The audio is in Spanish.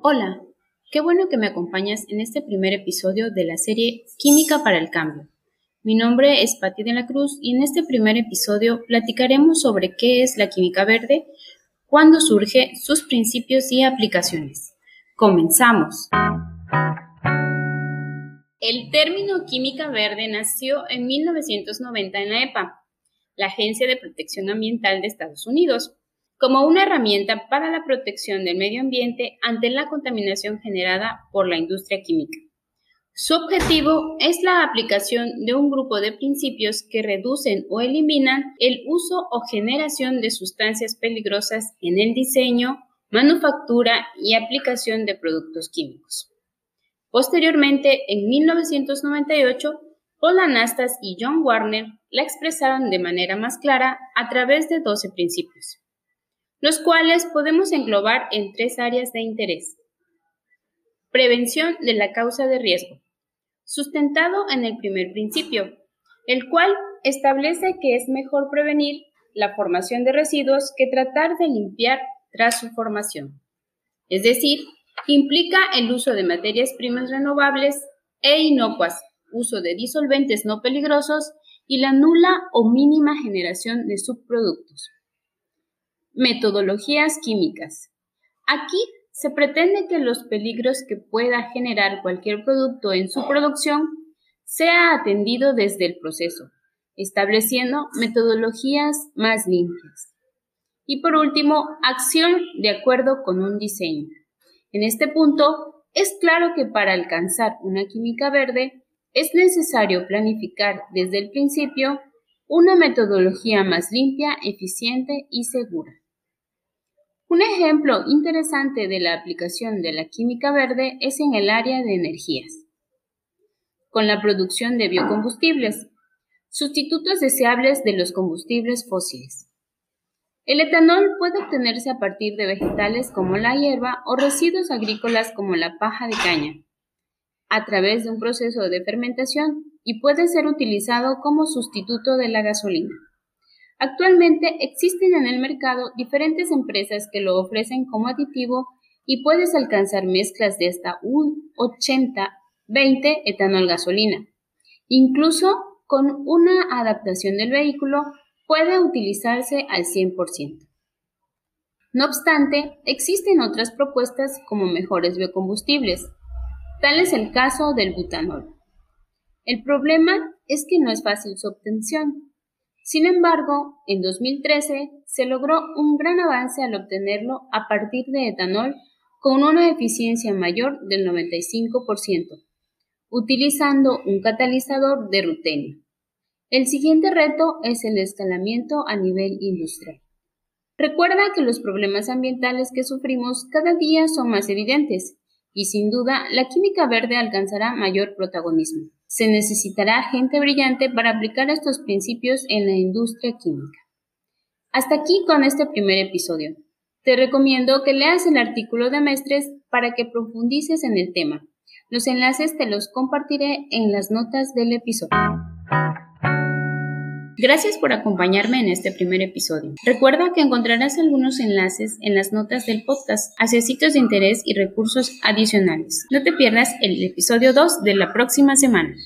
Hola, qué bueno que me acompañas en este primer episodio de la serie Química para el Cambio. Mi nombre es Patti de la Cruz y en este primer episodio platicaremos sobre qué es la química verde, cuándo surge, sus principios y aplicaciones. Comenzamos. El término química verde nació en 1990 en la EPA, la Agencia de Protección Ambiental de Estados Unidos, como una herramienta para la protección del medio ambiente ante la contaminación generada por la industria química. Su objetivo es la aplicación de un grupo de principios que reducen o eliminan el uso o generación de sustancias peligrosas en el diseño, manufactura y aplicación de productos químicos. Posteriormente, en 1998, Paul Anastas y John Warner la expresaron de manera más clara a través de 12 principios, los cuales podemos englobar en tres áreas de interés. Prevención de la causa de riesgo, sustentado en el primer principio, el cual establece que es mejor prevenir la formación de residuos que tratar de limpiar tras su formación. Es decir, Implica el uso de materias primas renovables e inocuas, uso de disolventes no peligrosos y la nula o mínima generación de subproductos. Metodologías químicas. Aquí se pretende que los peligros que pueda generar cualquier producto en su producción sea atendido desde el proceso, estableciendo metodologías más limpias. Y por último, acción de acuerdo con un diseño. En este punto, es claro que para alcanzar una química verde es necesario planificar desde el principio una metodología más limpia, eficiente y segura. Un ejemplo interesante de la aplicación de la química verde es en el área de energías, con la producción de biocombustibles, sustitutos deseables de los combustibles fósiles. El etanol puede obtenerse a partir de vegetales como la hierba o residuos agrícolas como la paja de caña, a través de un proceso de fermentación y puede ser utilizado como sustituto de la gasolina. Actualmente existen en el mercado diferentes empresas que lo ofrecen como aditivo y puedes alcanzar mezclas de hasta un 80-20 etanol-gasolina. Incluso con una adaptación del vehículo puede utilizarse al 100%. No obstante, existen otras propuestas como mejores biocombustibles. Tal es el caso del butanol. El problema es que no es fácil su obtención. Sin embargo, en 2013 se logró un gran avance al obtenerlo a partir de etanol con una eficiencia mayor del 95%, utilizando un catalizador de rutenio. El siguiente reto es el escalamiento a nivel industrial. Recuerda que los problemas ambientales que sufrimos cada día son más evidentes y sin duda la química verde alcanzará mayor protagonismo. Se necesitará gente brillante para aplicar estos principios en la industria química. Hasta aquí con este primer episodio. Te recomiendo que leas el artículo de Mestres para que profundices en el tema. Los enlaces te los compartiré en las notas del episodio. Gracias por acompañarme en este primer episodio. Recuerda que encontrarás algunos enlaces en las notas del podcast hacia sitios de interés y recursos adicionales. No te pierdas el episodio 2 de la próxima semana.